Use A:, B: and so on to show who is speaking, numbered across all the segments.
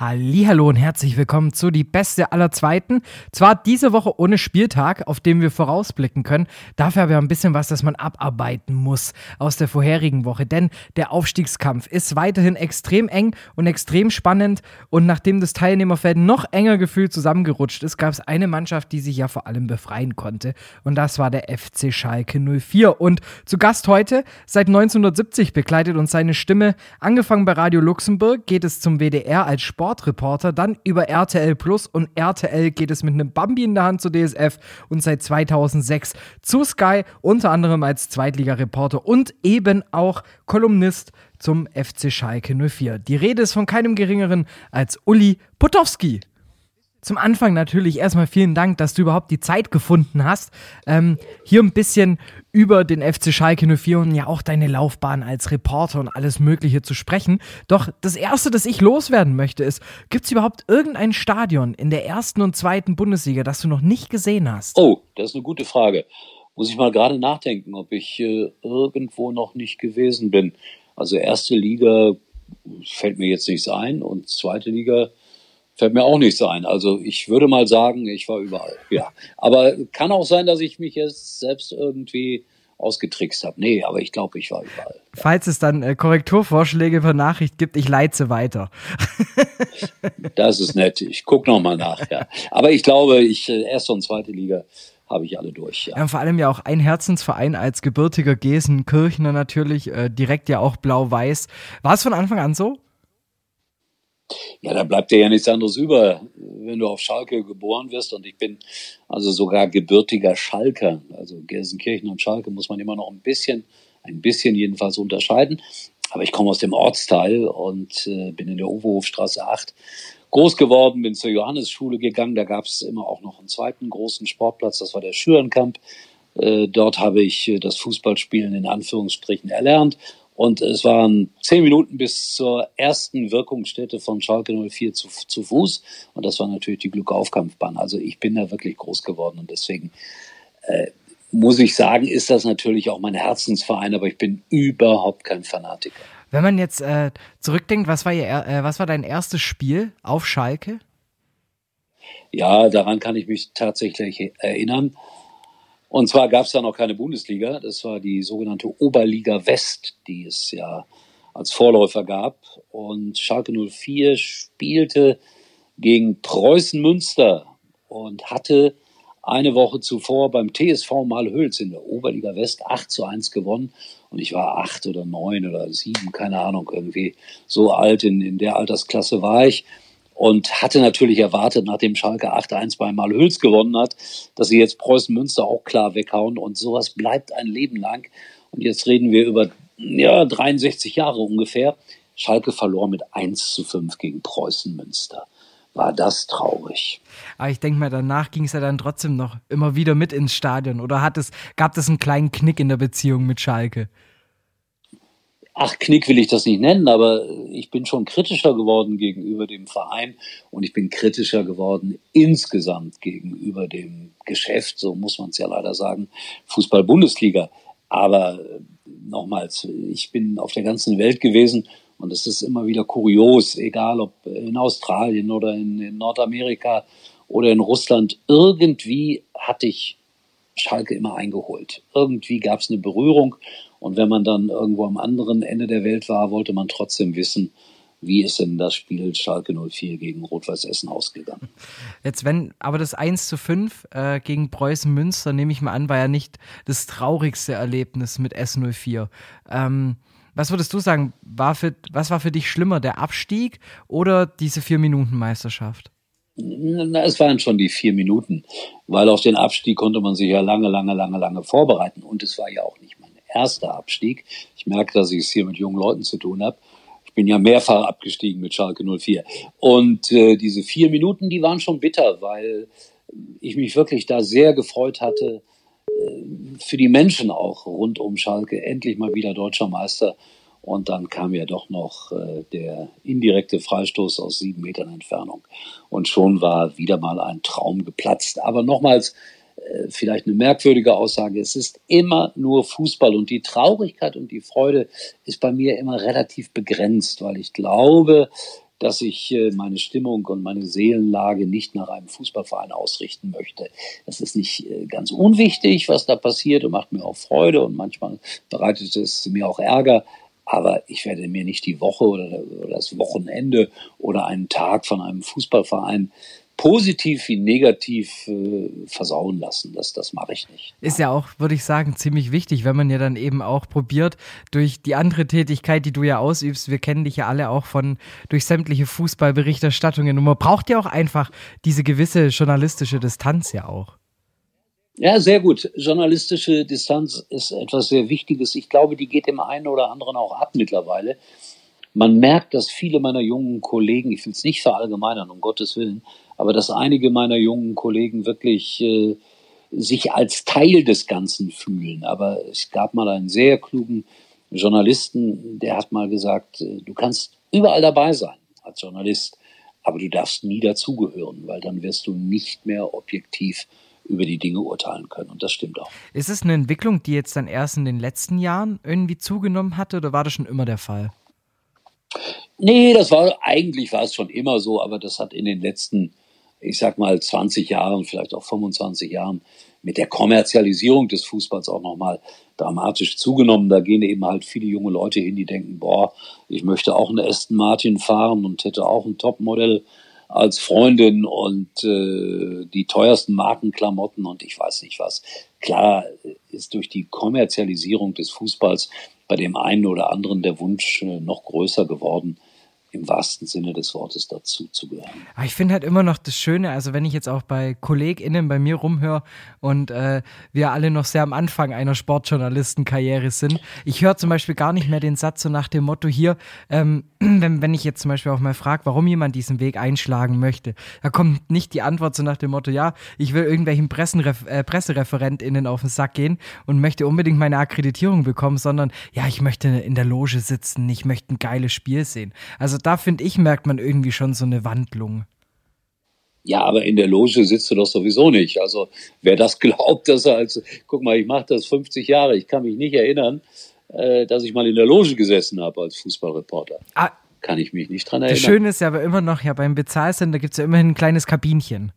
A: Hallo und herzlich willkommen zu die beste aller Zweiten. Zwar diese Woche ohne Spieltag, auf dem wir vorausblicken können, dafür aber ein bisschen was, das man abarbeiten muss aus der vorherigen Woche, denn der Aufstiegskampf ist weiterhin extrem eng und extrem spannend. Und nachdem das Teilnehmerfeld noch enger gefühlt zusammengerutscht ist, gab es eine Mannschaft, die sich ja vor allem befreien konnte. Und das war der FC Schalke 04 und zu Gast heute, seit 1970 begleitet uns seine Stimme, angefangen bei Radio Luxemburg, geht es zum WDR als Sport Sportreporter, dann über RTL Plus und RTL geht es mit einem Bambi in der Hand zur DSF und seit 2006 zu Sky, unter anderem als Zweitligareporter und eben auch Kolumnist zum FC Schalke 04. Die Rede ist von keinem geringeren als Uli Potowski. Zum Anfang natürlich erstmal vielen Dank, dass du überhaupt die Zeit gefunden hast, ähm, hier ein bisschen über den FC Schalke 04 und ja auch deine Laufbahn als Reporter und alles Mögliche zu sprechen. Doch das Erste, das ich loswerden möchte, ist, gibt es überhaupt irgendein Stadion in der ersten und zweiten Bundesliga, das du noch nicht gesehen hast?
B: Oh, das ist eine gute Frage. Muss ich mal gerade nachdenken, ob ich äh, irgendwo noch nicht gewesen bin. Also erste Liga fällt mir jetzt nichts ein und zweite Liga Fällt mir auch nicht sein. Also ich würde mal sagen, ich war überall. Ja. Aber kann auch sein, dass ich mich jetzt selbst irgendwie ausgetrickst habe. Nee, aber ich glaube, ich war überall.
A: Ja. Falls es dann äh, Korrekturvorschläge per Nachricht gibt, ich leite weiter.
B: das ist nett. Ich gucke nochmal nach, ja. Aber ich glaube, ich äh, erste und zweite Liga habe ich alle durch. Ja.
A: ja. vor allem ja auch ein Herzensverein als gebürtiger Gesenkirchner natürlich, äh, direkt ja auch blau-weiß. War es von Anfang an so?
B: Ja, da bleibt dir ja nichts anderes über, wenn du auf Schalke geboren wirst. Und ich bin also sogar gebürtiger Schalker. Also Gelsenkirchen und Schalke muss man immer noch ein bisschen, ein bisschen jedenfalls unterscheiden. Aber ich komme aus dem Ortsteil und äh, bin in der Uwe-Hofstraße 8 groß geworden, bin zur Johannesschule gegangen. Da gab es immer auch noch einen zweiten großen Sportplatz, das war der Schürenkamp. Äh, dort habe ich äh, das Fußballspielen in Anführungsstrichen erlernt und es waren zehn Minuten bis zur ersten Wirkungsstätte von Schalke 04 zu, zu Fuß. Und das war natürlich die Glückaufkampfbahn. Also ich bin da wirklich groß geworden und deswegen äh, muss ich sagen, ist das natürlich auch mein Herzensverein, aber ich bin überhaupt kein Fanatiker.
A: Wenn man jetzt äh, zurückdenkt, was war, ihr, äh, was war dein erstes Spiel auf Schalke?
B: Ja, daran kann ich mich tatsächlich erinnern. Und zwar gab es da noch keine Bundesliga, das war die sogenannte Oberliga West, die es ja als Vorläufer gab. Und Schalke 04 spielte gegen Preußen Münster und hatte eine Woche zuvor beim TSV Malhöls in der Oberliga West 8 zu 1 gewonnen. Und ich war acht oder neun oder sieben, keine Ahnung, irgendwie so alt, in, in der Altersklasse war ich und hatte natürlich erwartet, nachdem Schalke 8-1 bei Malhüls gewonnen hat, dass sie jetzt Preußen Münster auch klar weghauen und sowas bleibt ein Leben lang. Und jetzt reden wir über ja, 63 Jahre ungefähr. Schalke verlor mit 1 zu 5 gegen Preußen Münster. War das traurig.
A: Aber ich denke mal, danach ging es ja dann trotzdem noch immer wieder mit ins Stadion. Oder hat es, gab es einen kleinen Knick in der Beziehung mit Schalke?
B: Ach, Knick will ich das nicht nennen, aber ich bin schon kritischer geworden gegenüber dem Verein und ich bin kritischer geworden insgesamt gegenüber dem Geschäft, so muss man es ja leider sagen, Fußball-Bundesliga. Aber äh, nochmals, ich bin auf der ganzen Welt gewesen und es ist immer wieder kurios, egal ob in Australien oder in, in Nordamerika oder in Russland, irgendwie hatte ich Schalke immer eingeholt. Irgendwie gab es eine Berührung und wenn man dann irgendwo am anderen Ende der Welt war, wollte man trotzdem wissen, wie ist denn das Spiel Schalke 04 gegen Rot-Weiß Essen ausgegangen?
A: Jetzt, wenn, aber das 1 zu 5 äh, gegen Preußen Münster, nehme ich mal an, war ja nicht das traurigste Erlebnis mit S04. Ähm, was würdest du sagen, war für, was war für dich schlimmer, der Abstieg oder diese Vier-Minuten-Meisterschaft?
B: Na, es waren schon die vier Minuten, weil auf den Abstieg konnte man sich ja lange, lange, lange, lange vorbereiten. Und es war ja auch nicht erster Abstieg. Ich merke, dass ich es hier mit jungen Leuten zu tun habe. Ich bin ja mehrfach abgestiegen mit Schalke 04. Und äh, diese vier Minuten, die waren schon bitter, weil ich mich wirklich da sehr gefreut hatte, äh, für die Menschen auch rund um Schalke endlich mal wieder deutscher Meister Und dann kam ja doch noch äh, der indirekte Freistoß aus sieben Metern Entfernung. Und schon war wieder mal ein Traum geplatzt. Aber nochmals, vielleicht eine merkwürdige Aussage, es ist immer nur Fußball und die Traurigkeit und die Freude ist bei mir immer relativ begrenzt, weil ich glaube, dass ich äh, meine Stimmung und meine Seelenlage nicht nach einem Fußballverein ausrichten möchte. Das ist nicht äh, ganz unwichtig, was da passiert und macht mir auch Freude und manchmal bereitet es mir auch Ärger. Aber ich werde mir nicht die Woche oder das Wochenende oder einen Tag von einem Fußballverein positiv wie negativ äh, versauen lassen. Das, das mache ich nicht.
A: Ist ja auch, würde ich sagen, ziemlich wichtig, wenn man ja dann eben auch probiert, durch die andere Tätigkeit, die du ja ausübst, wir kennen dich ja alle auch von durch sämtliche Fußballberichterstattungen und man braucht ja auch einfach diese gewisse journalistische Distanz ja auch.
B: Ja, sehr gut. Journalistische Distanz ist etwas sehr Wichtiges. Ich glaube, die geht dem einen oder anderen auch ab mittlerweile. Man merkt, dass viele meiner jungen Kollegen, ich will es nicht verallgemeinern, um Gottes Willen, aber dass einige meiner jungen Kollegen wirklich äh, sich als Teil des Ganzen fühlen. Aber es gab mal einen sehr klugen Journalisten, der hat mal gesagt, äh, du kannst überall dabei sein als Journalist, aber du darfst nie dazugehören, weil dann wirst du nicht mehr objektiv über die Dinge urteilen können. Und das stimmt auch.
A: Ist es eine Entwicklung, die jetzt dann erst in den letzten Jahren irgendwie zugenommen hatte oder war das schon immer der Fall?
B: Nee, das war eigentlich war es schon immer so, aber das hat in den letzten, ich sag mal, 20 Jahren, vielleicht auch 25 Jahren mit der Kommerzialisierung des Fußballs auch nochmal dramatisch zugenommen. Da gehen eben halt viele junge Leute hin, die denken, boah, ich möchte auch eine Aston Martin fahren und hätte auch ein Topmodell als Freundin und äh, die teuersten Markenklamotten und ich weiß nicht was. Klar ist durch die Kommerzialisierung des Fußballs bei dem einen oder anderen der Wunsch äh, noch größer geworden, im wahrsten Sinne des Wortes dazu zu gehören.
A: Aber ich finde halt immer noch das Schöne, also wenn ich jetzt auch bei KollegInnen bei mir rumhöre und äh, wir alle noch sehr am Anfang einer Sportjournalistenkarriere sind, ich höre zum Beispiel gar nicht mehr den Satz so nach dem Motto hier, ähm, wenn, wenn ich jetzt zum Beispiel auch mal frage, warum jemand diesen Weg einschlagen möchte, da kommt nicht die Antwort so nach dem Motto, ja, ich will irgendwelchen Pressenref äh, PressereferentInnen auf den Sack gehen und möchte unbedingt meine Akkreditierung bekommen, sondern ja, ich möchte in der Loge sitzen, ich möchte ein geiles Spiel sehen. Also da finde ich, merkt man irgendwie schon so eine Wandlung.
B: Ja, aber in der Loge sitzt du doch sowieso nicht. Also wer das glaubt, dass er als, guck mal, ich mache das 50 Jahre, ich kann mich nicht erinnern, äh, dass ich mal in der Loge gesessen habe als Fußballreporter. Ah, kann ich mich nicht dran erinnern.
A: Das Schöne ist ja aber immer noch, ja, beim Bezahlsender gibt es ja immerhin ein kleines Kabinchen.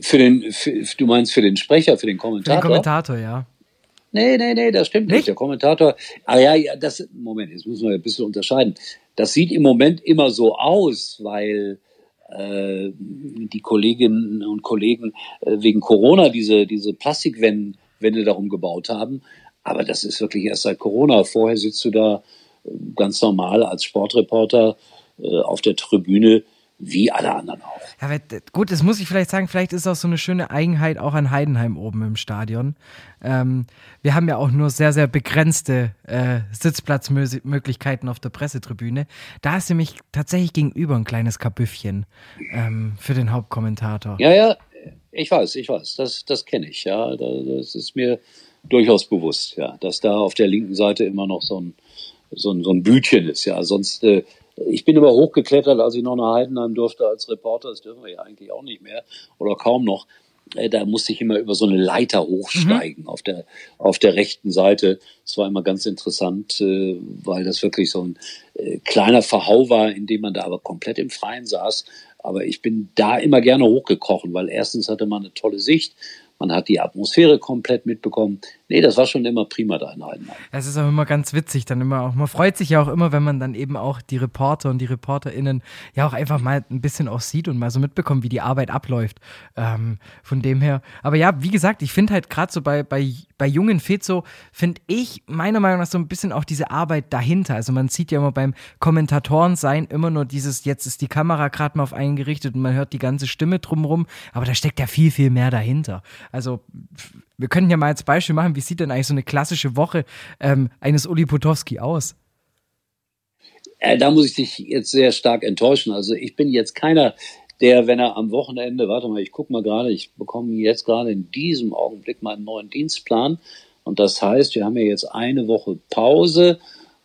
B: für den, für, du meinst für den Sprecher, für den Kommentator? Für den
A: Kommentator, ja.
B: Nee, nee, nee, das stimmt nicht. Der Kommentator, ah ja, ja, das, Moment, jetzt müssen wir ein bisschen unterscheiden. Das sieht im Moment immer so aus, weil äh, die Kolleginnen und Kollegen äh, wegen Corona diese, diese Plastikwände darum gebaut haben. Aber das ist wirklich erst seit Corona. Vorher sitzt du da äh, ganz normal als Sportreporter äh, auf der Tribüne wie alle anderen auch.
A: Ja, gut, das muss ich vielleicht sagen, vielleicht ist auch so eine schöne Eigenheit auch an Heidenheim oben im Stadion. Ähm, wir haben ja auch nur sehr, sehr begrenzte äh, Sitzplatzmöglichkeiten auf der Pressetribüne. Da ist nämlich tatsächlich gegenüber ein kleines Kabüffchen ähm, für den Hauptkommentator.
B: Ja, ja, ich weiß, ich weiß, das, das kenne ich, ja. Das ist mir durchaus bewusst, ja, dass da auf der linken Seite immer noch so ein, so ein, so ein Bütchen ist, ja. Sonst äh, ich bin immer hochgeklettert, als ich noch nach Heidenheim durfte als Reporter. Das dürfen wir ja eigentlich auch nicht mehr oder kaum noch. Äh, da musste ich immer über so eine Leiter hochsteigen mhm. auf der auf der rechten Seite. Das war immer ganz interessant, äh, weil das wirklich so ein äh, kleiner Verhau war, in dem man da aber komplett im Freien saß. Aber ich bin da immer gerne hochgekrochen, weil erstens hatte man eine tolle Sicht man hat die Atmosphäre komplett mitbekommen. Nee, das war schon immer prima da in Heidenheim.
A: Es ist auch immer ganz witzig, dann immer auch, man freut sich ja auch immer, wenn man dann eben auch die Reporter und die ReporterInnen ja auch einfach mal ein bisschen auch sieht und mal so mitbekommt, wie die Arbeit abläuft. Ähm, von dem her. Aber ja, wie gesagt, ich finde halt gerade so bei, bei, bei jungen Fezo, finde ich meiner Meinung nach so ein bisschen auch diese Arbeit dahinter. Also man sieht ja immer beim Kommentatoren sein immer nur dieses, jetzt ist die Kamera gerade mal auf einen gerichtet und man hört die ganze Stimme drumrum, aber da steckt ja viel, viel mehr dahinter. Also wir können ja mal als Beispiel machen, wie sieht denn eigentlich so eine klassische Woche ähm, eines Uli Potowski aus?
B: Äh, da muss ich dich jetzt sehr stark enttäuschen. Also ich bin jetzt keiner, der, wenn er am Wochenende, warte mal, ich gucke mal gerade, ich bekomme jetzt gerade in diesem Augenblick meinen neuen Dienstplan Und das heißt, wir haben ja jetzt eine Woche Pause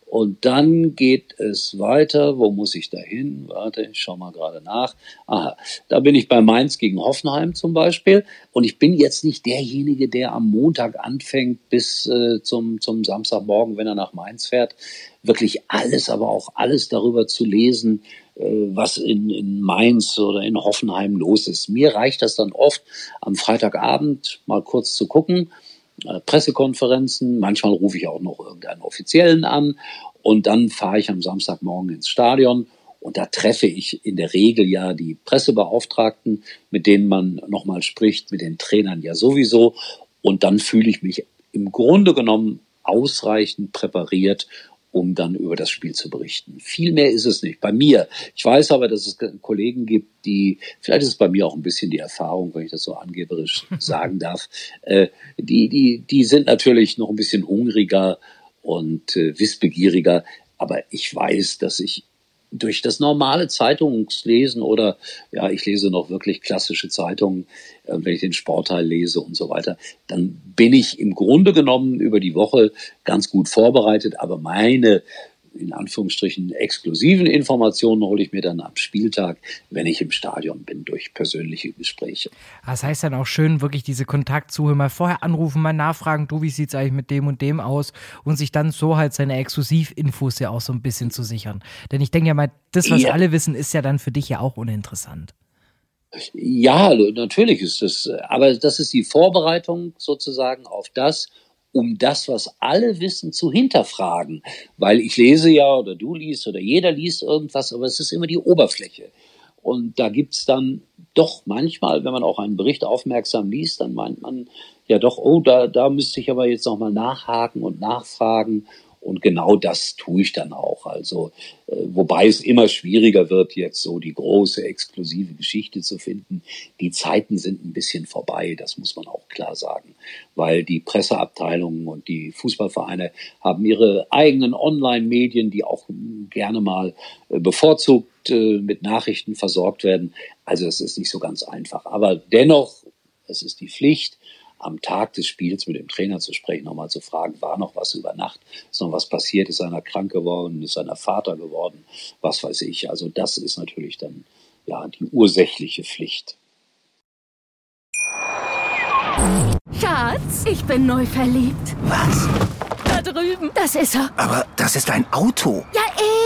B: und dann geht es weiter. Wo muss ich da hin? Warte, ich schau mal gerade nach. Aha, da bin ich bei Mainz gegen Hoffenheim zum Beispiel. Und ich bin jetzt nicht derjenige, der am Montag anfängt bis äh, zum, zum Samstagmorgen, wenn er nach Mainz fährt, wirklich alles, aber auch alles darüber zu lesen, äh, was in, in Mainz oder in Hoffenheim los ist. Mir reicht das dann oft, am Freitagabend mal kurz zu gucken äh, Pressekonferenzen, manchmal rufe ich auch noch irgendeinen Offiziellen an und dann fahre ich am Samstagmorgen ins Stadion und da treffe ich in der Regel ja die Pressebeauftragten, mit denen man nochmal spricht, mit den Trainern ja sowieso. Und dann fühle ich mich im Grunde genommen ausreichend präpariert um dann über das Spiel zu berichten. Viel mehr ist es nicht. Bei mir. Ich weiß aber, dass es Kollegen gibt, die, vielleicht ist es bei mir auch ein bisschen die Erfahrung, wenn ich das so angeberisch sagen darf, äh, die, die, die sind natürlich noch ein bisschen hungriger und äh, wissbegieriger. Aber ich weiß, dass ich durch das normale Zeitungslesen oder ja, ich lese noch wirklich klassische Zeitungen, äh, wenn ich den Sportteil lese und so weiter, dann bin ich im Grunde genommen über die Woche ganz gut vorbereitet, aber meine in Anführungsstrichen exklusiven Informationen hole ich mir dann am Spieltag, wenn ich im Stadion bin, durch persönliche Gespräche.
A: Das heißt dann auch schön, wirklich diese Kontaktsuche mal vorher anrufen, mal nachfragen, du, wie sieht es eigentlich mit dem und dem aus und sich dann so halt seine Exklusivinfos ja auch so ein bisschen zu sichern. Denn ich denke ja mal, das, was ja. alle wissen, ist ja dann für dich ja auch uninteressant.
B: Ja, natürlich ist das, aber das ist die Vorbereitung sozusagen auf das, um das, was alle wissen, zu hinterfragen. Weil ich lese ja oder du liest oder jeder liest irgendwas, aber es ist immer die Oberfläche. Und da gibt's dann doch manchmal, wenn man auch einen Bericht aufmerksam liest, dann meint man ja doch, oh, da, da müsste ich aber jetzt nochmal nachhaken und nachfragen und genau das tue ich dann auch. Also, äh, wobei es immer schwieriger wird, jetzt so die große exklusive Geschichte zu finden. Die Zeiten sind ein bisschen vorbei, das muss man auch klar sagen. Weil die Presseabteilungen und die Fußballvereine haben ihre eigenen Online-Medien, die auch gerne mal äh, bevorzugt äh, mit Nachrichten versorgt werden. Also es ist nicht so ganz einfach. Aber dennoch, es ist die Pflicht, am Tag des Spiels mit dem Trainer zu sprechen, nochmal zu fragen, war noch was über Nacht, ist noch was passiert, ist einer krank geworden, ist einer Vater geworden, was weiß ich. Also das ist natürlich dann ja die ursächliche Pflicht.
C: Schatz, ich bin neu verliebt.
D: Was?
C: Da drüben. Das ist er.
D: Aber das ist ein Auto.
C: Ja,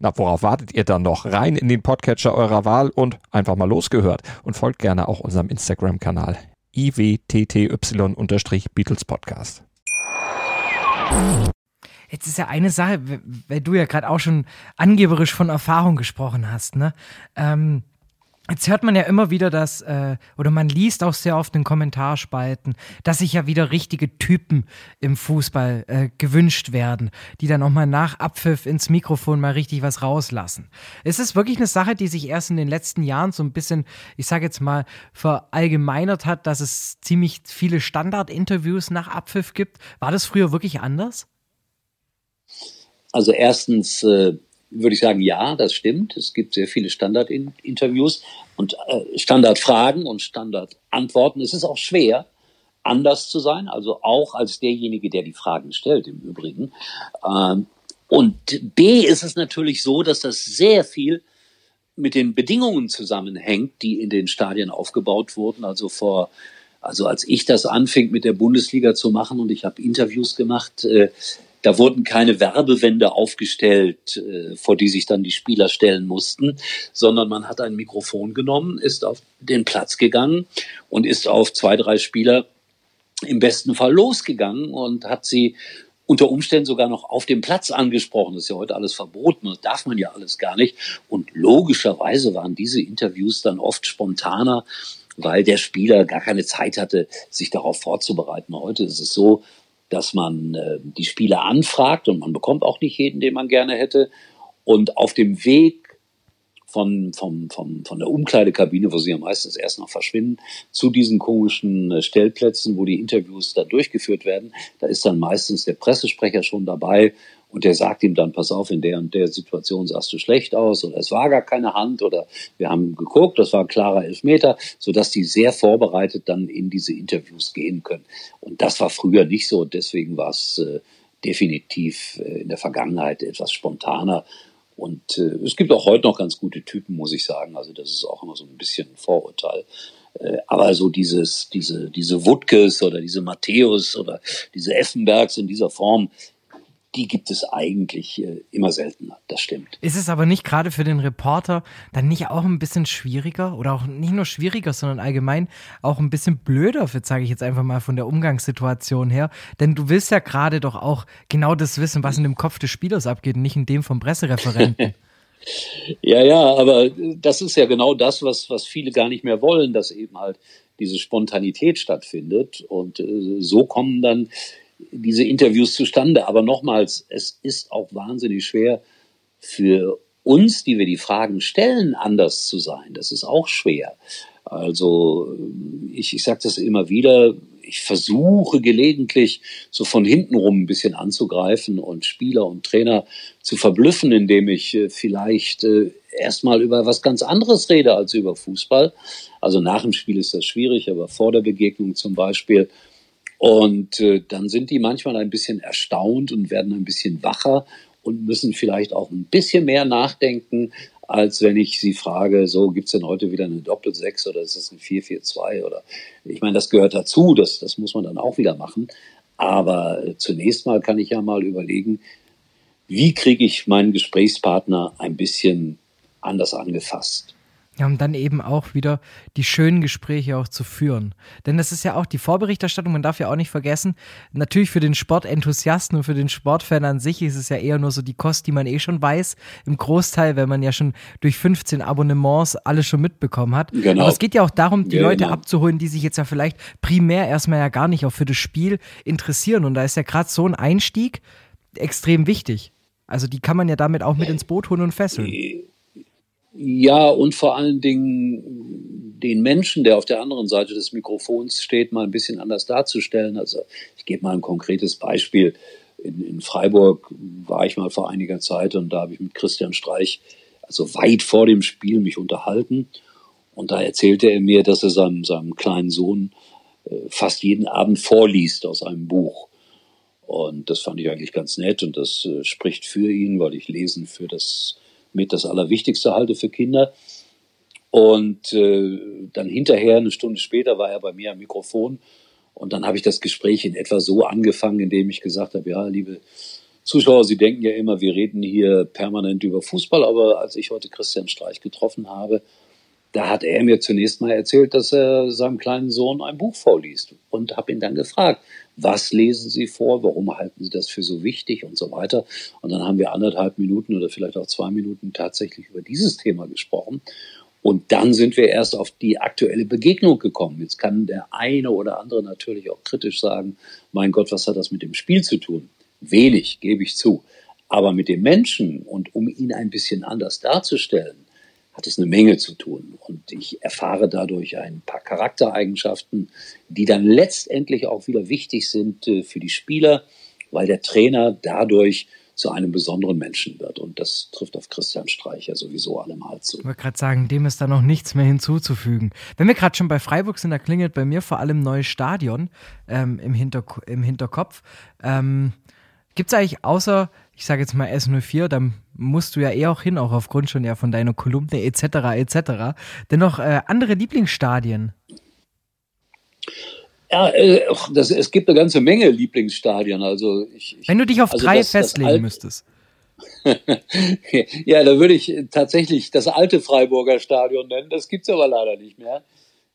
E: Na, worauf wartet ihr dann noch? Rein in den Podcatcher eurer Wahl und einfach mal losgehört. Und folgt gerne auch unserem Instagram-Kanal iwtty-Beatles Podcast.
A: Jetzt ist ja eine Sache, weil du ja gerade auch schon angeberisch von Erfahrung gesprochen hast, ne? Ähm, Jetzt hört man ja immer wieder, dass, äh, oder man liest auch sehr oft in Kommentarspalten, dass sich ja wieder richtige Typen im Fußball äh, gewünscht werden, die dann auch mal nach Abpfiff ins Mikrofon mal richtig was rauslassen. Ist es wirklich eine Sache, die sich erst in den letzten Jahren so ein bisschen, ich sage jetzt mal, verallgemeinert hat, dass es ziemlich viele Standardinterviews nach Abpfiff gibt? War das früher wirklich anders?
B: Also erstens äh, würde ich sagen, ja, das stimmt. Es gibt sehr viele Standardinterviews und äh, Standardfragen und Standardantworten. Es ist auch schwer, anders zu sein, also auch als derjenige, der die Fragen stellt, im Übrigen. Ähm, und B ist es natürlich so, dass das sehr viel mit den Bedingungen zusammenhängt, die in den Stadien aufgebaut wurden. Also vor, also als ich das anfing mit der Bundesliga zu machen und ich habe Interviews gemacht, äh, da wurden keine Werbewände aufgestellt, äh, vor die sich dann die Spieler stellen mussten, sondern man hat ein Mikrofon genommen, ist auf den Platz gegangen und ist auf zwei, drei Spieler im besten Fall losgegangen und hat sie unter Umständen sogar noch auf dem Platz angesprochen. Das ist ja heute alles verboten, das darf man ja alles gar nicht. Und logischerweise waren diese Interviews dann oft spontaner, weil der Spieler gar keine Zeit hatte, sich darauf vorzubereiten. Heute ist es so, dass man äh, die Spieler anfragt und man bekommt auch nicht jeden, den man gerne hätte. Und auf dem Weg von, vom, vom, von der Umkleidekabine, wo sie ja meistens erst noch verschwinden, zu diesen komischen äh, Stellplätzen, wo die Interviews da durchgeführt werden. Da ist dann meistens der Pressesprecher schon dabei und der sagt ihm dann, pass auf, in der und der Situation sahst du schlecht aus oder es war gar keine Hand oder wir haben geguckt, das war ein klarer Elfmeter, sodass die sehr vorbereitet dann in diese Interviews gehen können. Und das war früher nicht so. Deswegen war es äh, definitiv äh, in der Vergangenheit etwas spontaner und äh, es gibt auch heute noch ganz gute Typen, muss ich sagen. Also das ist auch immer so ein bisschen ein Vorurteil. Äh, aber so dieses, diese, diese Wutkes oder diese Matthäus oder diese Effenbergs in dieser Form, die gibt es eigentlich äh, immer seltener, das stimmt.
A: Ist es aber nicht gerade für den Reporter dann nicht auch ein bisschen schwieriger oder auch nicht nur schwieriger, sondern allgemein auch ein bisschen blöder, sage ich jetzt einfach mal von der Umgangssituation her? Denn du willst ja gerade doch auch genau das wissen, was in dem Kopf des Spielers abgeht, nicht in dem vom Pressereferenten.
B: ja, ja, aber das ist ja genau das, was, was viele gar nicht mehr wollen, dass eben halt diese Spontanität stattfindet. Und äh, so kommen dann diese Interviews zustande. Aber nochmals, es ist auch wahnsinnig schwer für uns, die wir die Fragen stellen, anders zu sein. Das ist auch schwer. Also ich, ich sage das immer wieder, ich versuche gelegentlich so von hinten rum ein bisschen anzugreifen und Spieler und Trainer zu verblüffen, indem ich äh, vielleicht äh, erstmal über was ganz anderes rede als über Fußball. Also nach dem Spiel ist das schwierig, aber vor der Begegnung zum Beispiel und äh, dann sind die manchmal ein bisschen erstaunt und werden ein bisschen wacher und müssen vielleicht auch ein bisschen mehr nachdenken, als wenn ich sie frage, so gibt's denn heute wieder eine Doppel-Sechs oder ist das ein 4-4-2 oder ich meine, das gehört dazu, das, das muss man dann auch wieder machen. Aber äh, zunächst mal kann ich ja mal überlegen, wie kriege ich meinen Gesprächspartner ein bisschen anders angefasst.
A: Ja, um dann eben auch wieder die schönen Gespräche auch zu führen. Denn das ist ja auch die Vorberichterstattung, man darf ja auch nicht vergessen, natürlich für den Sportenthusiasten und für den Sportfan an sich ist es ja eher nur so die Kost, die man eh schon weiß. Im Großteil, wenn man ja schon durch 15 Abonnements alles schon mitbekommen hat. Genau. Aber es geht ja auch darum, die ja, Leute genau. abzuholen, die sich jetzt ja vielleicht primär erstmal ja gar nicht auch für das Spiel interessieren. Und da ist ja gerade so ein Einstieg extrem wichtig. Also die kann man ja damit auch mit ins Boot holen und fesseln.
B: Ja, und vor allen Dingen den Menschen, der auf der anderen Seite des Mikrofons steht, mal ein bisschen anders darzustellen. Also ich gebe mal ein konkretes Beispiel. In, in Freiburg war ich mal vor einiger Zeit und da habe ich mit Christian Streich, also weit vor dem Spiel, mich unterhalten. Und da erzählte er mir, dass er seinem, seinem kleinen Sohn äh, fast jeden Abend vorliest aus einem Buch. Und das fand ich eigentlich ganz nett und das äh, spricht für ihn, weil ich Lesen für das mit das Allerwichtigste halte für Kinder. Und äh, dann hinterher, eine Stunde später, war er bei mir am Mikrofon. Und dann habe ich das Gespräch in etwa so angefangen, indem ich gesagt habe, ja, liebe Zuschauer, Sie denken ja immer, wir reden hier permanent über Fußball, aber als ich heute Christian Streich getroffen habe, da hat er mir zunächst mal erzählt, dass er seinem kleinen Sohn ein Buch vorliest und habe ihn dann gefragt, was lesen Sie vor, warum halten Sie das für so wichtig und so weiter. Und dann haben wir anderthalb Minuten oder vielleicht auch zwei Minuten tatsächlich über dieses Thema gesprochen. Und dann sind wir erst auf die aktuelle Begegnung gekommen. Jetzt kann der eine oder andere natürlich auch kritisch sagen, mein Gott, was hat das mit dem Spiel zu tun? Wenig, gebe ich zu. Aber mit dem Menschen und um ihn ein bisschen anders darzustellen, hat es eine Menge zu tun. Und ich erfahre dadurch ein paar Charaktereigenschaften, die dann letztendlich auch wieder wichtig sind äh, für die Spieler, weil der Trainer dadurch zu einem besonderen Menschen wird. Und das trifft auf Christian Streicher sowieso allemal zu.
A: Ich wollte gerade sagen, dem ist da noch nichts mehr hinzuzufügen. Wenn wir gerade schon bei Freiburg sind, da klingelt bei mir vor allem neues Stadion ähm, im, Hinter im Hinterkopf. Ähm, Gibt es eigentlich außer ich sage jetzt mal S04, dann musst du ja eh auch hin, auch aufgrund schon ja von deiner Kolumne etc. etc. Dennoch äh, andere Lieblingsstadien.
B: Ja, äh, das, es gibt eine ganze Menge Lieblingsstadien. Also ich,
A: ich, Wenn du dich auf also drei das, festlegen das müsstest.
B: ja, da würde ich tatsächlich das alte Freiburger Stadion nennen. Das gibt es aber leider nicht mehr.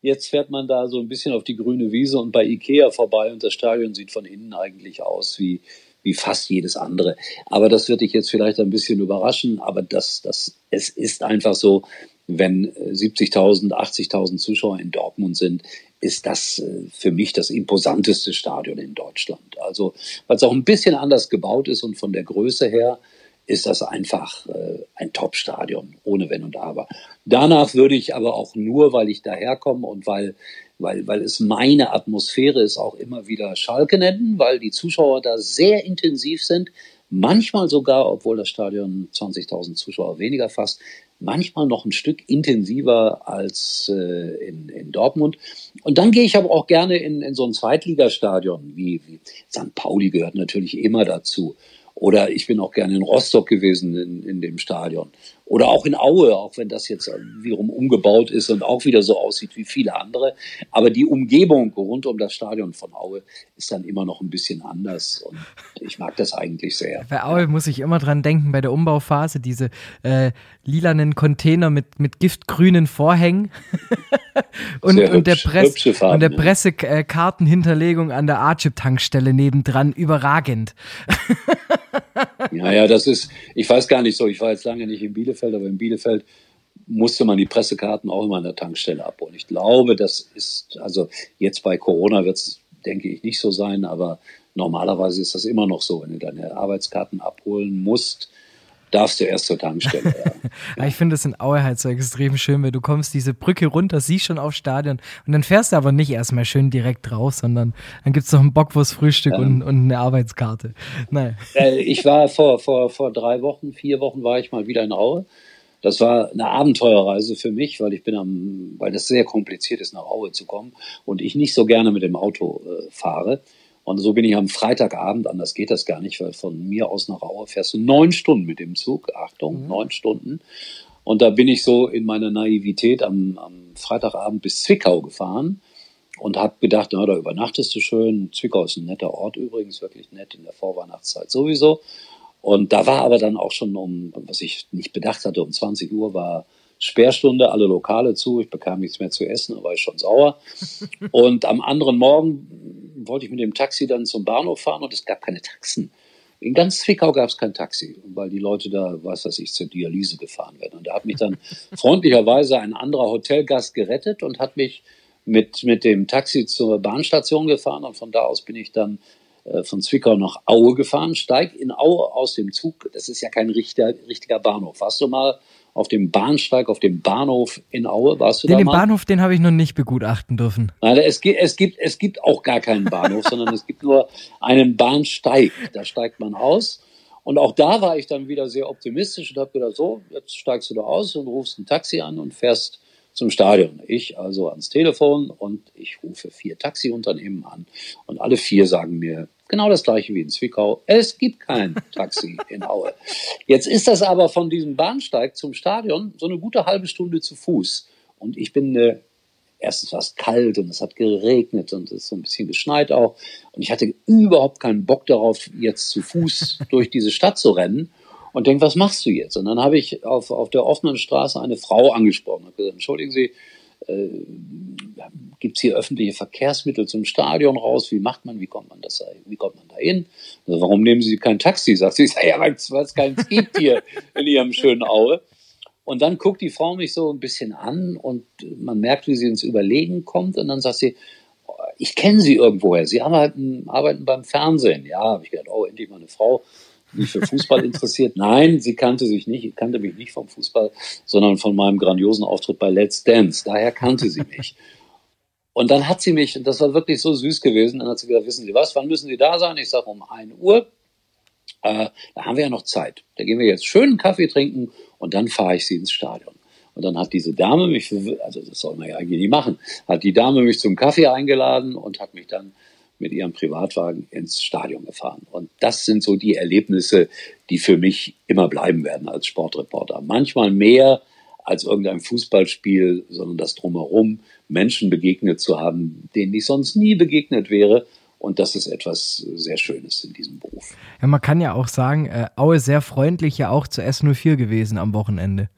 B: Jetzt fährt man da so ein bisschen auf die grüne Wiese und bei Ikea vorbei und das Stadion sieht von innen eigentlich aus wie, wie fast jedes andere. Aber das wird dich jetzt vielleicht ein bisschen überraschen, aber das, das, es ist einfach so, wenn 70.000, 80.000 Zuschauer in Dortmund sind, ist das äh, für mich das imposanteste Stadion in Deutschland. Also, weil es auch ein bisschen anders gebaut ist und von der Größe her ist das einfach äh, ein Top-Stadion, ohne Wenn und Aber. Danach würde ich aber auch nur, weil ich daherkomme und weil, weil, weil es meine Atmosphäre ist, auch immer wieder Schalke nennen, weil die Zuschauer da sehr intensiv sind. Manchmal sogar, obwohl das Stadion 20.000 Zuschauer weniger fasst, manchmal noch ein Stück intensiver als äh, in, in Dortmund. Und dann gehe ich aber auch gerne in, in so ein Zweitligastadion, wie, wie St. Pauli gehört natürlich immer dazu. Oder ich bin auch gerne in Rostock gewesen in, in dem Stadion. Oder auch in Aue, auch wenn das jetzt wiederum umgebaut ist und auch wieder so aussieht wie viele andere. Aber die Umgebung rund um das Stadion von Aue ist dann immer noch ein bisschen anders. Und ich mag das eigentlich sehr.
A: Bei Aue muss ich immer dran denken, bei der Umbauphase, diese äh, lilanen Container mit, mit giftgrünen Vorhängen. und, hübsch, und, der Press, Farben, und der Pressekartenhinterlegung an der Archip-Tankstelle nebendran überragend.
B: ja, ja, das ist, ich weiß gar nicht so, ich war jetzt lange nicht in Bielefeld, aber in Bielefeld musste man die Pressekarten auch immer an der Tankstelle abholen. Ich glaube, das ist, also jetzt bei Corona wird es, denke ich, nicht so sein, aber normalerweise ist das immer noch so, wenn du deine Arbeitskarten abholen musst, darfst du erst zur Tankstelle.
A: Ja. ich finde es in Aue halt so extrem schön, weil du kommst diese Brücke runter, siehst schon aufs Stadion und dann fährst du aber nicht erstmal schön direkt raus, sondern dann gibt es noch ein Bockwurstfrühstück ja. und, und eine Arbeitskarte.
B: Nein. Äh, ich war vor, vor, vor drei Wochen, vier Wochen war ich mal wieder in Aue. Das war eine Abenteuerreise für mich, weil ich bin am, weil das sehr kompliziert ist, nach Aue zu kommen und ich nicht so gerne mit dem Auto äh, fahre. Und so bin ich am Freitagabend, anders geht das gar nicht, weil von mir aus nach Aue fährst du neun Stunden mit dem Zug. Achtung, mhm. neun Stunden. Und da bin ich so in meiner Naivität am, am Freitagabend bis Zwickau gefahren und habe gedacht, na, da übernachtest du schön. Zwickau ist ein netter Ort übrigens, wirklich nett in der Vorweihnachtszeit sowieso. Und da war aber dann auch schon um, was ich nicht bedacht hatte, um 20 Uhr war Sperrstunde, alle Lokale zu, ich bekam nichts mehr zu essen, da war ich schon sauer. Und am anderen Morgen wollte ich mit dem Taxi dann zum Bahnhof fahren und es gab keine Taxen. In ganz Zwickau gab es kein Taxi, weil die Leute da, weiß was ich, zur Dialyse gefahren werden. Und da hat mich dann freundlicherweise ein anderer Hotelgast gerettet und hat mich mit, mit dem Taxi zur Bahnstation gefahren. Und von da aus bin ich dann äh, von Zwickau nach Aue gefahren, steig in Aue aus dem Zug. Das ist ja kein richtiger, richtiger Bahnhof. Warst du mal auf dem Bahnsteig, auf dem Bahnhof in Aue. Warst du
A: den,
B: da
A: Den Bahnhof, den habe ich noch nicht begutachten dürfen.
B: Nein, es gibt, es gibt, es gibt auch gar keinen Bahnhof, sondern es gibt nur einen Bahnsteig. Da steigt man aus. Und auch da war ich dann wieder sehr optimistisch und habe gedacht, so, jetzt steigst du da aus und rufst ein Taxi an und fährst zum Stadion. Ich also ans Telefon und ich rufe vier Taxiunternehmen an und alle vier sagen mir genau das gleiche wie in Zwickau. Es gibt kein Taxi in Aue. Jetzt ist das aber von diesem Bahnsteig zum Stadion so eine gute halbe Stunde zu Fuß. Und ich bin äh, erstens war es kalt und es hat geregnet und es ist so ein bisschen geschneit auch. Und ich hatte überhaupt keinen Bock darauf, jetzt zu Fuß durch diese Stadt zu rennen und denke, was machst du jetzt? Und dann habe ich auf, auf der offenen Straße eine Frau angesprochen und gesagt, entschuldigen Sie, äh, gibt es hier öffentliche Verkehrsmittel zum Stadion raus? Wie macht man, wie kommt man das, wie kommt man da hin? Also, warum nehmen Sie kein Taxi? Sagt sie, ja, weil es keins gibt hier in Ihrem schönen Aue. Und dann guckt die Frau mich so ein bisschen an und man merkt, wie sie ins Überlegen kommt. Und dann sagt sie, ich kenne Sie irgendwoher. Sie arbeiten, arbeiten beim Fernsehen. Ja, habe ich gedacht, oh, endlich mal eine Frau, mich für Fußball interessiert. Nein, sie kannte sich nicht, kannte mich nicht vom Fußball, sondern von meinem grandiosen Auftritt bei Let's Dance. Daher kannte sie mich. Und dann hat sie mich, und das war wirklich so süß gewesen, dann hat sie gesagt, wissen Sie was, wann müssen Sie da sein? Ich sage um 1 Uhr. Äh, da haben wir ja noch Zeit. Da gehen wir jetzt schön einen Kaffee trinken und dann fahre ich Sie ins Stadion. Und dann hat diese Dame mich, also das soll man ja eigentlich nicht machen, hat die Dame mich zum Kaffee eingeladen und hat mich dann mit ihrem Privatwagen ins Stadion gefahren. Und das sind so die Erlebnisse, die für mich immer bleiben werden als Sportreporter. Manchmal mehr als irgendein Fußballspiel, sondern das drumherum, Menschen begegnet zu haben, denen ich sonst nie begegnet wäre. Und das ist etwas sehr Schönes in diesem Beruf.
A: Ja, man kann ja auch sagen, äh, Aue sehr freundlich ja auch zu S04 gewesen am Wochenende.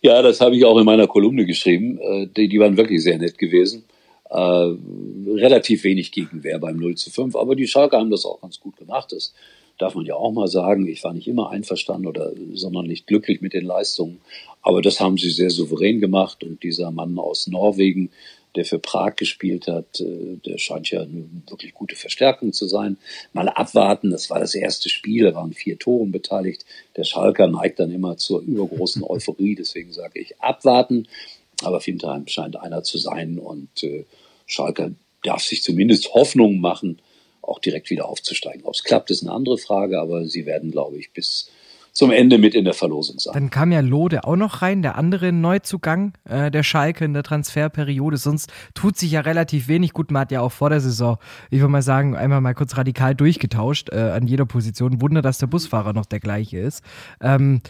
B: Ja, das habe ich auch in meiner Kolumne geschrieben. Äh, die, die waren wirklich sehr nett gewesen. Äh, relativ wenig Gegenwehr beim 0 zu 5, aber die Schalke haben das auch ganz gut gemacht. Das darf man ja auch mal sagen. Ich war nicht immer einverstanden oder sondern nicht glücklich mit den Leistungen, aber das haben sie sehr souverän gemacht und dieser Mann aus Norwegen, der für Prag gespielt hat. Äh, der scheint ja eine wirklich gute Verstärkung zu sein. Mal abwarten, das war das erste Spiel, da waren vier Toren beteiligt. Der Schalker neigt dann immer zur übergroßen Euphorie, deswegen sage ich abwarten. Aber Fintheim scheint einer zu sein und äh, Schalker darf sich zumindest Hoffnung machen, auch direkt wieder aufzusteigen. Ob es klappt, ist eine andere Frage, aber sie werden, glaube ich, bis zum Ende mit in der Verlosung sein.
A: Dann kam ja Lode auch noch rein, der andere Neuzugang äh, der Schalke in der Transferperiode. Sonst tut sich ja relativ wenig. Gut, man hat ja auch vor der Saison, ich würde mal sagen, einmal mal kurz radikal durchgetauscht äh, an jeder Position. Wunder, dass der Busfahrer noch der gleiche ist. Ähm,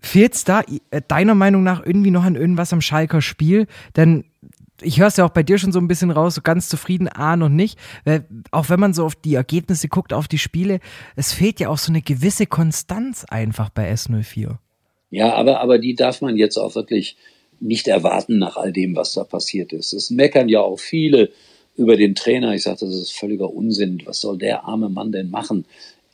A: Fehlt es da äh, deiner Meinung nach irgendwie noch an irgendwas am Schalker Spiel? Denn ich höre es ja auch bei dir schon so ein bisschen raus, so ganz zufrieden, ah, noch nicht. Weil auch wenn man so auf die Ergebnisse guckt, auf die Spiele, es fehlt ja auch so eine gewisse Konstanz einfach bei S04.
B: Ja, aber, aber die darf man jetzt auch wirklich nicht erwarten nach all dem, was da passiert ist. Es meckern ja auch viele über den Trainer. Ich sage, das ist völliger Unsinn. Was soll der arme Mann denn machen?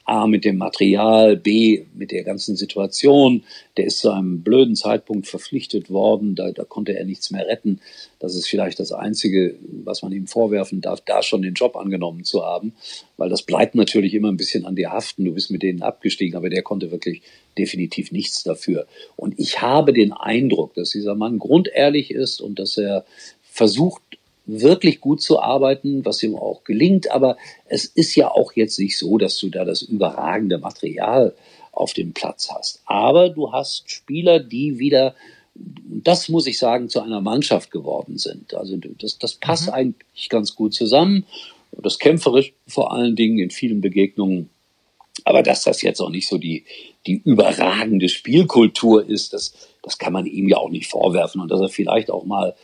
B: A mit dem Material, B mit der ganzen Situation. Der ist zu einem blöden Zeitpunkt verpflichtet worden, da, da konnte er nichts mehr retten. Das ist vielleicht das Einzige, was man ihm vorwerfen darf, da schon den Job angenommen zu haben, weil das bleibt natürlich immer ein bisschen an dir haften. Du bist mit denen abgestiegen, aber der konnte wirklich definitiv nichts dafür. Und ich habe den Eindruck, dass dieser Mann grundehrlich ist und dass er versucht, wirklich gut zu arbeiten, was ihm auch gelingt. Aber es ist ja auch jetzt nicht so, dass du da das überragende Material auf dem Platz hast. Aber du hast Spieler, die wieder, das muss ich sagen, zu einer Mannschaft geworden sind. Also das, das passt mhm. eigentlich ganz gut zusammen. Das kämpferisch vor allen Dingen in vielen Begegnungen. Aber dass das jetzt auch nicht so die, die überragende Spielkultur ist, das, das kann man ihm ja auch nicht vorwerfen. Und dass er vielleicht auch mal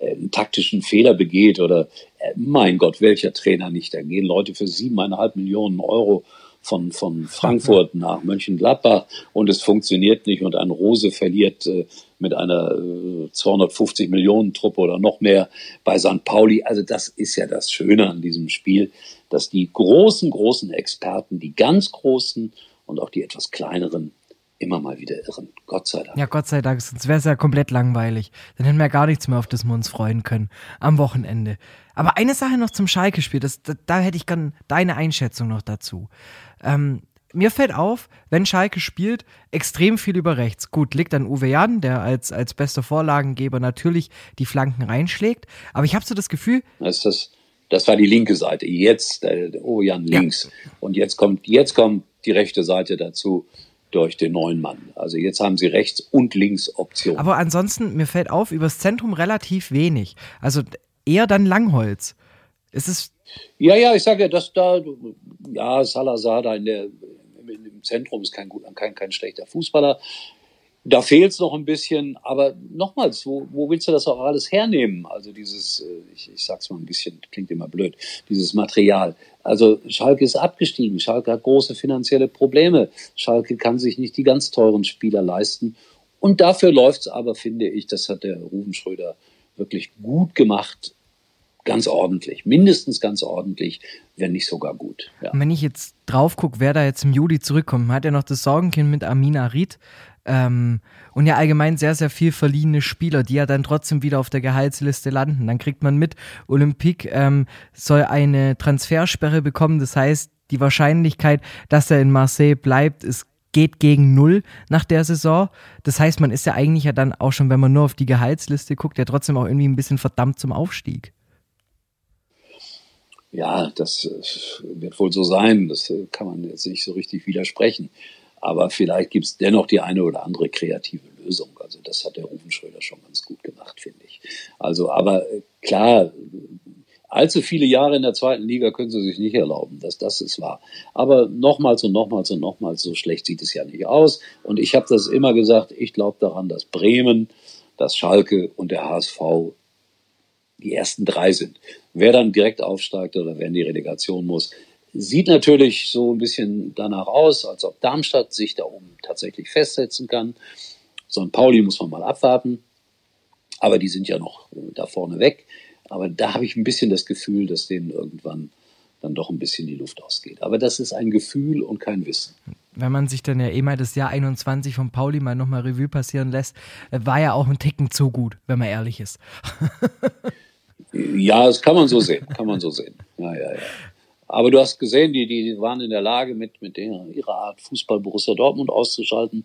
B: äh, einen taktischen Fehler begeht oder äh, mein Gott, welcher Trainer nicht. Da gehen Leute für siebeneinhalb Millionen Euro von, von Frankfurt nach Mönchengladbach und es funktioniert nicht und ein Rose verliert äh, mit einer äh, 250 Millionen Truppe oder noch mehr bei St. Pauli. Also das ist ja das Schöne an diesem Spiel, dass die großen, großen Experten, die ganz großen und auch die etwas kleineren immer mal wieder irren. Gott sei Dank.
A: Ja, Gott sei Dank, sonst wäre es ja komplett langweilig. Dann hätten wir ja gar nichts mehr, auf das wir uns freuen können am Wochenende. Aber eine Sache noch zum Schalke-Spiel, das, da, da, hätte ich gern deine Einschätzung noch dazu. Ähm, mir fällt auf, wenn Schalke spielt, extrem viel über rechts. Gut, liegt an Uwe Jan, der als, als bester Vorlagengeber natürlich die Flanken reinschlägt. Aber ich habe so das Gefühl.
B: Das, das, das war die linke Seite. Jetzt, der Uwe Jan links. Ja. Und jetzt kommt, jetzt kommt die rechte Seite dazu durch den neuen Mann. Also jetzt haben sie rechts und links Optionen.
A: Aber ansonsten, mir fällt auf, übers Zentrum relativ wenig. Also eher dann Langholz. Ist es.
B: Ja, ja, ich sage ja, dass da, ja, Salazar da in der, im Zentrum ist kein, kein, kein schlechter Fußballer. Da fehlt es noch ein bisschen, aber nochmals, wo, wo willst du das auch alles hernehmen? Also dieses, äh, ich, ich sag's mal ein bisschen, klingt immer blöd, dieses Material. Also Schalke ist abgestiegen, Schalke hat große finanzielle Probleme, Schalke kann sich nicht die ganz teuren Spieler leisten. Und dafür läuft's aber, finde ich, das hat der Rufen Schröder wirklich gut gemacht, ganz ordentlich, mindestens ganz ordentlich, wenn nicht sogar gut.
A: Ja. wenn ich jetzt drauf gucke, wer da jetzt im Juli zurückkommt, hat er noch das Sorgenkind mit Amina Ried. Ähm, und ja allgemein sehr, sehr viel verliehene Spieler, die ja dann trotzdem wieder auf der Gehaltsliste landen. Dann kriegt man mit, Olympique ähm, soll eine Transfersperre bekommen. Das heißt, die Wahrscheinlichkeit, dass er in Marseille bleibt, ist geht gegen null nach der Saison. Das heißt, man ist ja eigentlich ja dann auch schon, wenn man nur auf die Gehaltsliste guckt, ja trotzdem auch irgendwie ein bisschen verdammt zum Aufstieg.
B: Ja, das äh, wird wohl so sein. Das äh, kann man jetzt nicht so richtig widersprechen. Aber vielleicht gibt es dennoch die eine oder andere kreative Lösung. Also das hat der Rufen Schröder schon ganz gut gemacht, finde ich. Also, aber äh, klar, allzu viele Jahre in der zweiten Liga können sie sich nicht erlauben, dass das ist wahr. Aber nochmals und nochmals und nochmals, so schlecht sieht es ja nicht aus. Und ich habe das immer gesagt, ich glaube daran, dass Bremen, dass Schalke und der HSV die ersten drei sind. Wer dann direkt aufsteigt oder wer in die Relegation muss, Sieht natürlich so ein bisschen danach aus, als ob Darmstadt sich da oben tatsächlich festsetzen kann. St. Pauli muss man mal abwarten. Aber die sind ja noch da vorne weg. Aber da habe ich ein bisschen das Gefühl, dass denen irgendwann dann doch ein bisschen die Luft ausgeht. Aber das ist ein Gefühl und kein Wissen.
A: Wenn man sich dann ja eh mal das Jahr 21 von Pauli mal nochmal Revue passieren lässt, war ja auch ein Ticken zu gut, wenn man ehrlich ist.
B: Ja, das kann man so sehen, kann man so sehen. Ja, ja, ja. Aber du hast gesehen, die, die waren in der Lage, mit, mit ihrer Art Fußball Borussia Dortmund auszuschalten.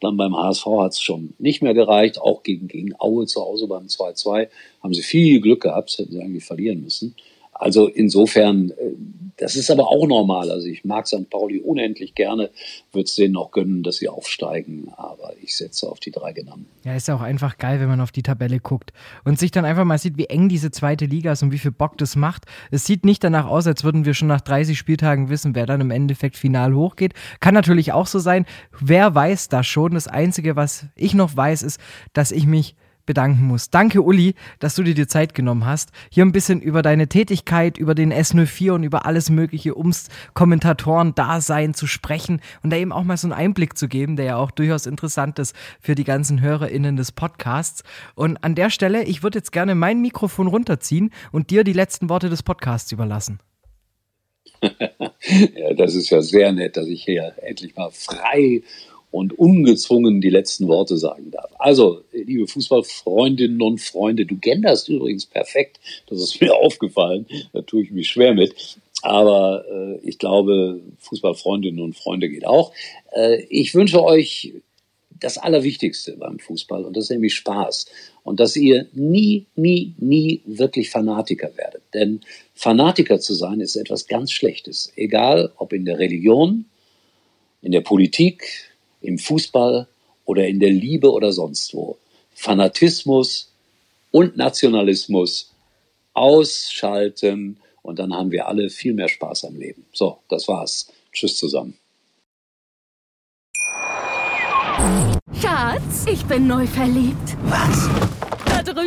B: Dann beim HSV hat es schon nicht mehr gereicht. Auch gegen, gegen Aue zu Hause beim 2-2 haben sie viel Glück gehabt, hätten sie eigentlich verlieren müssen. Also insofern, äh, das ist aber auch normal. Also ich mag St. Pauli unendlich gerne, würde es denen auch gönnen, dass sie aufsteigen, aber ich setze auf die drei genannten.
A: Ja, ist ja auch einfach geil, wenn man auf die Tabelle guckt und sich dann einfach mal sieht, wie eng diese zweite Liga ist und wie viel Bock das macht. Es sieht nicht danach aus, als würden wir schon nach 30 Spieltagen wissen, wer dann im Endeffekt final hochgeht. Kann natürlich auch so sein. Wer weiß das schon? Das Einzige, was ich noch weiß, ist, dass ich mich bedanken muss. Danke, Uli, dass du dir die Zeit genommen hast, hier ein bisschen über deine Tätigkeit, über den S04 und über alles Mögliche ums Kommentatoren-Dasein zu sprechen und da eben auch mal so einen Einblick zu geben, der ja auch durchaus interessant ist für die ganzen HörerInnen des Podcasts. Und an der Stelle, ich würde jetzt gerne mein Mikrofon runterziehen und dir die letzten Worte des Podcasts überlassen.
B: ja, das ist ja sehr nett, dass ich hier endlich mal frei und ungezwungen die letzten Worte sagen darf. Also, liebe Fußballfreundinnen und Freunde, du genderst übrigens perfekt, das ist mir aufgefallen, da tue ich mich schwer mit. Aber äh, ich glaube, Fußballfreundinnen und Freunde geht auch. Äh, ich wünsche euch das Allerwichtigste beim Fußball und das ist nämlich Spaß. Und dass ihr nie, nie, nie wirklich Fanatiker werdet. Denn Fanatiker zu sein ist etwas ganz Schlechtes. Egal ob in der Religion, in der Politik, im Fußball oder in der Liebe oder sonst wo. Fanatismus und Nationalismus ausschalten und dann haben wir alle viel mehr Spaß am Leben. So, das war's. Tschüss zusammen.
C: Schatz, ich bin neu verliebt.
D: Was?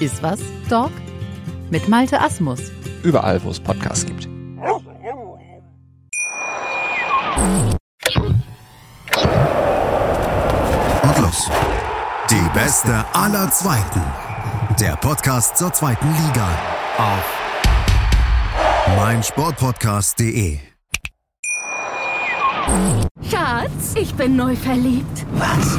F: Iswas Dog mit Malte Asmus.
E: Überall, wo es Podcasts gibt.
G: Und los. Die beste aller Zweiten. Der Podcast zur zweiten Liga. Auf meinsportpodcast.de.
C: Schatz, ich bin neu verliebt.
D: Was?